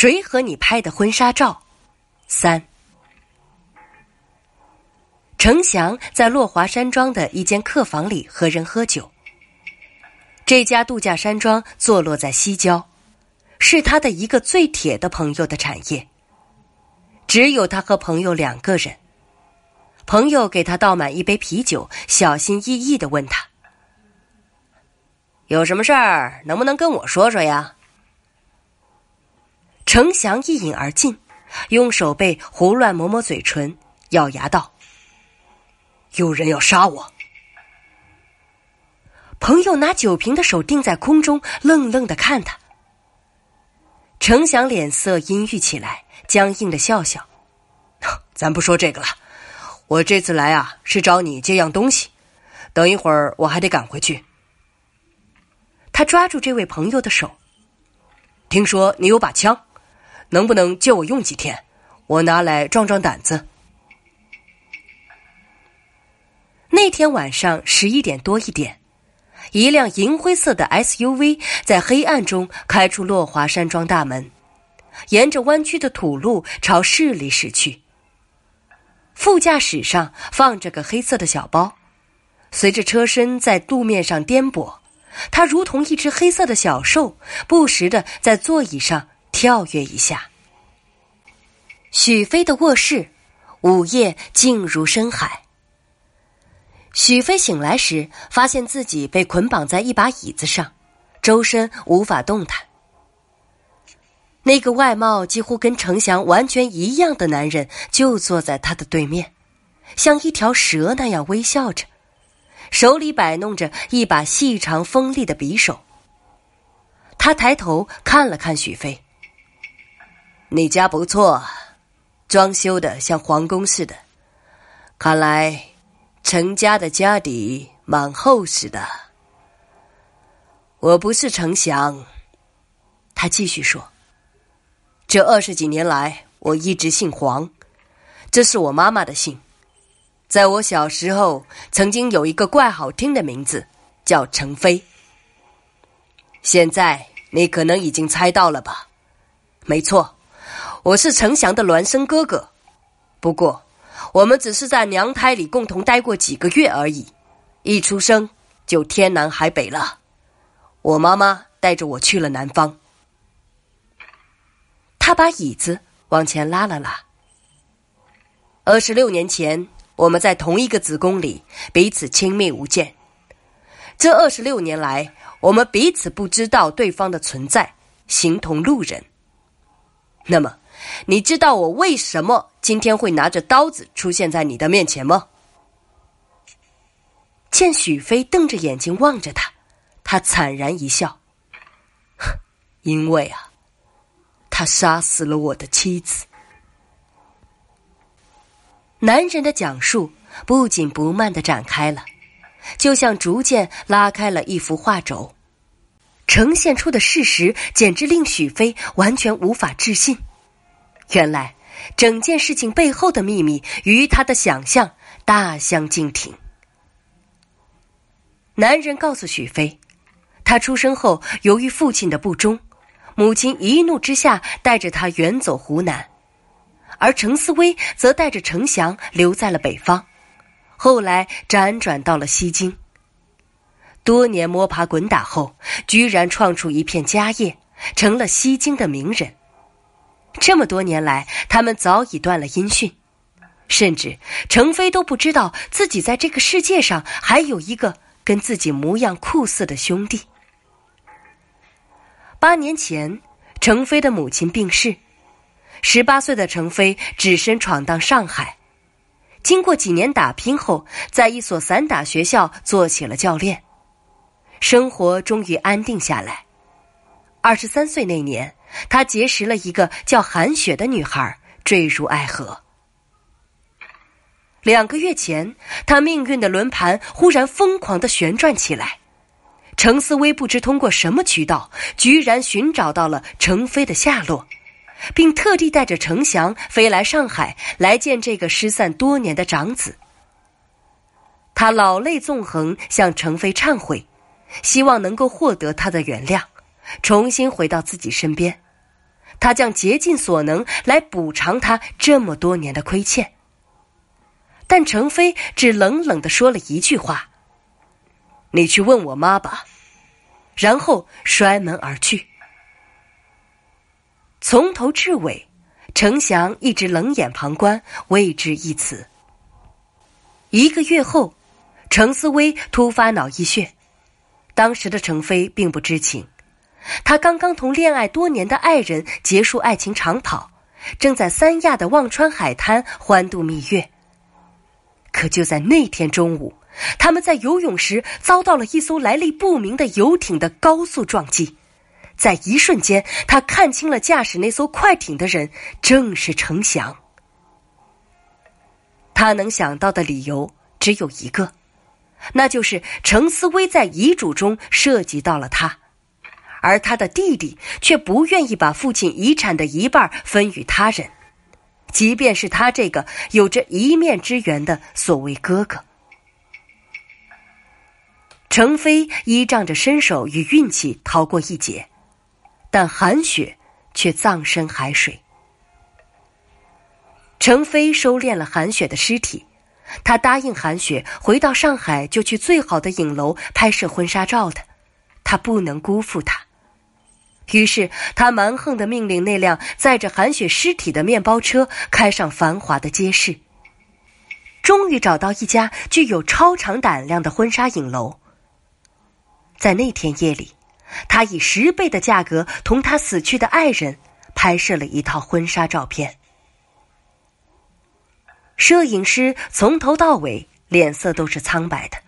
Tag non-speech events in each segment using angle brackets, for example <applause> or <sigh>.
谁和你拍的婚纱照？三。程翔在落华山庄的一间客房里和人喝酒。这家度假山庄坐落在西郊，是他的一个最铁的朋友的产业。只有他和朋友两个人。朋友给他倒满一杯啤酒，小心翼翼的问他：“有什么事儿，能不能跟我说说呀？”程翔一饮而尽，用手背胡乱抹抹嘴唇，咬牙道。有人要杀我！朋友拿酒瓶的手定在空中，愣愣的看他。程翔脸色阴郁起来，僵硬的笑笑：“ <laughs> 咱不说这个了，我这次来啊，是找你借样东西。等一会儿我还得赶回去。”他抓住这位朋友的手：“听说你有把枪，能不能借我用几天？我拿来壮壮胆子。”那天晚上十一点多一点，一辆银灰色的 SUV 在黑暗中开出落华山庄大门，沿着弯曲的土路朝市里驶去。副驾驶上放着个黑色的小包，随着车身在路面上颠簸，它如同一只黑色的小兽，不时的在座椅上跳跃一下。许飞的卧室，午夜静如深海。许飞醒来时，发现自己被捆绑在一把椅子上，周身无法动弹。那个外貌几乎跟程翔完全一样的男人就坐在他的对面，像一条蛇那样微笑着，手里摆弄着一把细长锋利的匕首。他抬头看了看许飞：“你家不错，装修的像皇宫似的，看来……”程家的家底蛮厚实的。我不是程翔，他继续说：“这二十几年来，我一直姓黄，这是我妈妈的姓。在我小时候，曾经有一个怪好听的名字，叫程飞。现在你可能已经猜到了吧？没错，我是程翔的孪生哥哥。不过。”我们只是在娘胎里共同待过几个月而已，一出生就天南海北了。我妈妈带着我去了南方。他把椅子往前拉了拉。二十六年前，我们在同一个子宫里彼此亲密无间。这二十六年来，我们彼此不知道对方的存在，形同路人。那么。你知道我为什么今天会拿着刀子出现在你的面前吗？见许飞瞪着眼睛望着他，他惨然一笑：“ <laughs> 因为啊，他杀死了我的妻子。”男人的讲述不紧不慢的展开了，就像逐渐拉开了一幅画轴，呈现出的事实简直令许飞完全无法置信。原来，整件事情背后的秘密与他的想象大相径庭。男人告诉许飞，他出生后由于父亲的不忠，母亲一怒之下带着他远走湖南，而程思威则带着程翔留在了北方，后来辗转到了西京。多年摸爬滚打后，居然创出一片家业，成了西京的名人。这么多年来，他们早已断了音讯，甚至程飞都不知道自己在这个世界上还有一个跟自己模样酷似的兄弟。八年前，程飞的母亲病逝，十八岁的程飞只身闯荡上海，经过几年打拼后，在一所散打学校做起了教练，生活终于安定下来。二十三岁那年。他结识了一个叫韩雪的女孩，坠入爱河。两个月前，他命运的轮盘忽然疯狂的旋转起来。程思威不知通过什么渠道，居然寻找到了程飞的下落，并特地带着程翔飞来上海来见这个失散多年的长子。他老泪纵横，向程飞忏悔，希望能够获得他的原谅。重新回到自己身边，他将竭尽所能来补偿他这么多年的亏欠。但程飞只冷冷的说了一句话：“你去问我妈吧。”然后摔门而去。从头至尾，程翔一直冷眼旁观，未知一词。一个月后，程思薇突发脑溢血，当时的程飞并不知情。他刚刚同恋爱多年的爱人结束爱情长跑，正在三亚的忘川海滩欢度蜜月。可就在那天中午，他们在游泳时遭到了一艘来历不明的游艇的高速撞击。在一瞬间，他看清了驾驶那艘快艇的人正是程翔。他能想到的理由只有一个，那就是程思威在遗嘱中涉及到了他，而他的弟弟却不愿意把父亲遗产的一半分与他人，即便是他这个有着一面之缘的所谓哥哥。程飞依仗着身手与运气逃过一劫。但韩雪却葬身海水。程飞收敛了韩雪的尸体，他答应韩雪回到上海就去最好的影楼拍摄婚纱照的，他不能辜负她。于是他蛮横的命令那辆载着韩雪尸体的面包车开上繁华的街市。终于找到一家具有超长胆量的婚纱影楼。在那天夜里。他以十倍的价格同他死去的爱人拍摄了一套婚纱照片。摄影师从头到尾脸色都是苍白的，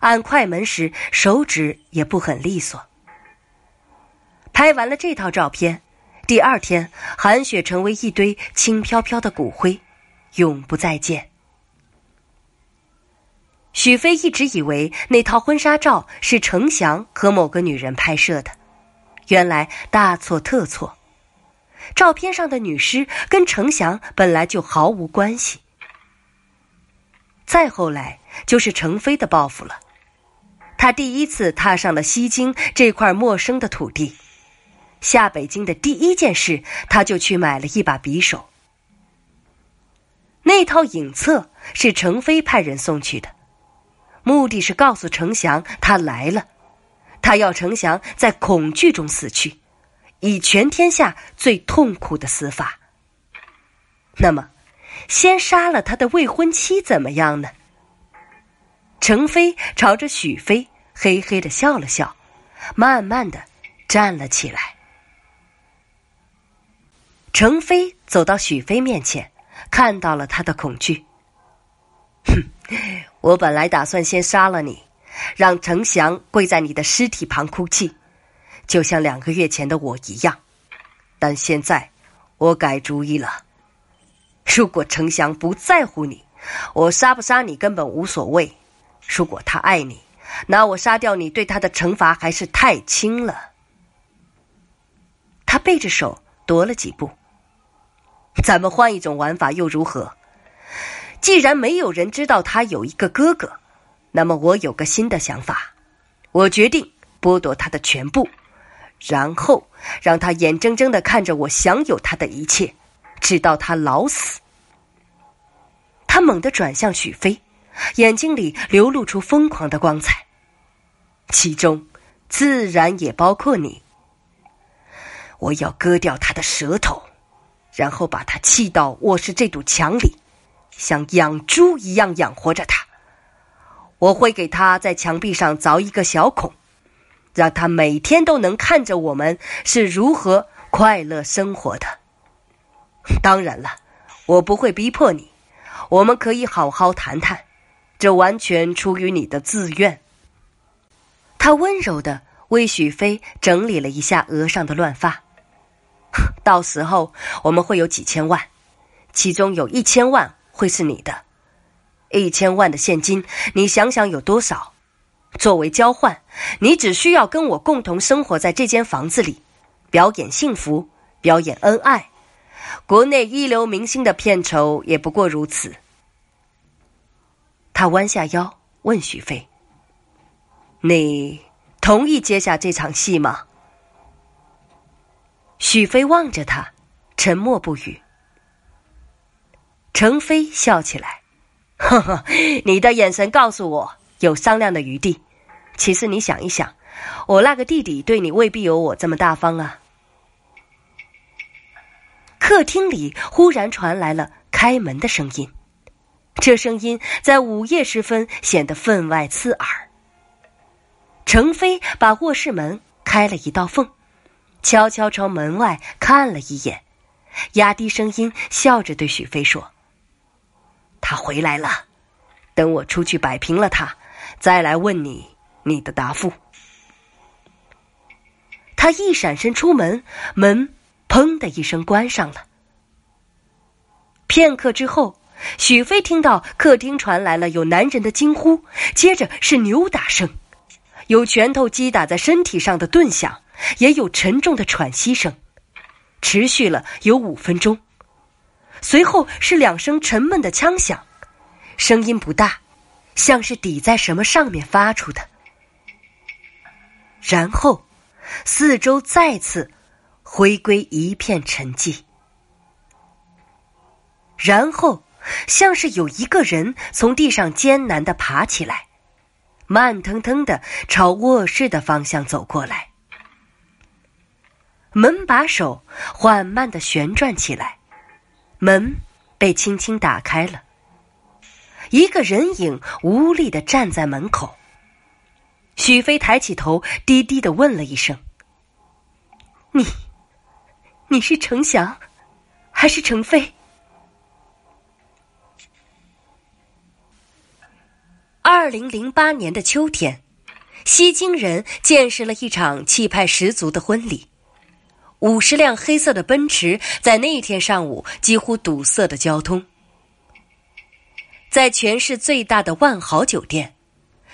按快门时手指也不很利索。拍完了这套照片，第二天韩雪成为一堆轻飘飘的骨灰，永不再见。许飞一直以为那套婚纱照是程翔和某个女人拍摄的，原来大错特错。照片上的女尸跟程翔本来就毫无关系。再后来就是程飞的报复了，他第一次踏上了西京这块陌生的土地，下北京的第一件事，他就去买了一把匕首。那套影册是程飞派人送去的。目的是告诉程翔他来了，他要程翔在恐惧中死去，以全天下最痛苦的死法。那么，先杀了他的未婚妻怎么样呢？程飞朝着许飞嘿嘿的笑了笑，慢慢的站了起来。程飞走到许飞面前，看到了他的恐惧。哼。我本来打算先杀了你，让程翔跪在你的尸体旁哭泣，就像两个月前的我一样。但现在我改主意了。如果程翔不在乎你，我杀不杀你根本无所谓。如果他爱你，那我杀掉你对他的惩罚还是太轻了。他背着手踱了几步。咱们换一种玩法又如何？既然没有人知道他有一个哥哥，那么我有个新的想法，我决定剥夺他的全部，然后让他眼睁睁的看着我享有他的一切，直到他老死。他猛地转向许飞，眼睛里流露出疯狂的光彩，其中自然也包括你。我要割掉他的舌头，然后把他砌到卧室这堵墙里。像养猪一样养活着他，我会给他在墙壁上凿一个小孔，让他每天都能看着我们是如何快乐生活的。当然了，我不会逼迫你，我们可以好好谈谈，这完全出于你的自愿。他温柔的为许飞整理了一下额上的乱发，<laughs> 到时候我们会有几千万，其中有一千万。会是你的，一千万的现金，你想想有多少？作为交换，你只需要跟我共同生活在这间房子里，表演幸福，表演恩爱。国内一流明星的片酬也不过如此。他弯下腰问许飞：“你同意接下这场戏吗？”许飞望着他，沉默不语。程飞笑起来：“呵呵，你的眼神告诉我有商量的余地。其实你想一想，我那个弟弟对你未必有我这么大方啊。”客厅里忽然传来了开门的声音，这声音在午夜时分显得分外刺耳。程飞把卧室门开了一道缝，悄悄朝门外看了一眼，压低声音笑着对许飞说：“他回来了，等我出去摆平了他，再来问你你的答复。”他一闪身出门，门。砰的一声，关上了。片刻之后，许飞听到客厅传来了有男人的惊呼，接着是扭打声，有拳头击打在身体上的顿响，也有沉重的喘息声，持续了有五分钟。随后是两声沉闷的枪响，声音不大，像是抵在什么上面发出的。然后，四周再次。回归一片沉寂，然后像是有一个人从地上艰难的爬起来，慢腾腾的朝卧室的方向走过来。门把手缓慢的旋转起来，门被轻轻打开了，一个人影无力的站在门口。许飞抬起头，低低的问了一声：“你？”你是程翔，还是程飞？二零零八年的秋天，西京人见识了一场气派十足的婚礼。五十辆黑色的奔驰在那天上午几乎堵塞的交通，在全市最大的万豪酒店，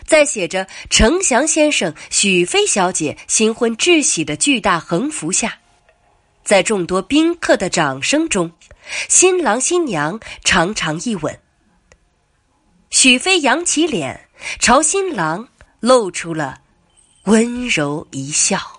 在写着“程翔先生、许飞小姐新婚致喜”的巨大横幅下。在众多宾客的掌声中，新郎新娘长长一吻。许飞扬起脸，朝新郎露出了温柔一笑。